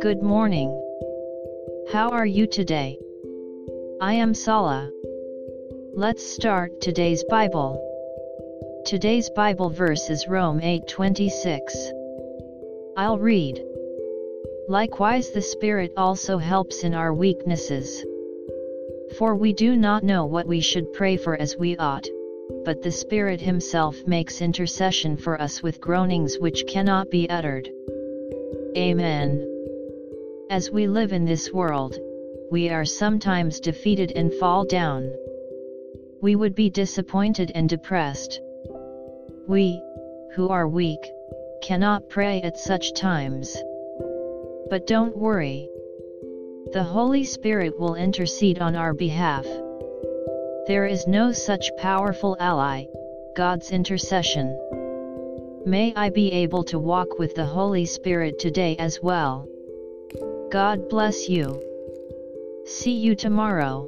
Good morning. How are you today? I am Sala. Let's start today's Bible. Today's Bible verse is Rome 8:26. I'll read. Likewise the Spirit also helps in our weaknesses. For we do not know what we should pray for as we ought, but the Spirit Himself makes intercession for us with groanings which cannot be uttered. Amen. As we live in this world, we are sometimes defeated and fall down. We would be disappointed and depressed. We, who are weak, cannot pray at such times. But don't worry. The Holy Spirit will intercede on our behalf. There is no such powerful ally, God's intercession. May I be able to walk with the Holy Spirit today as well. God bless you. See you tomorrow.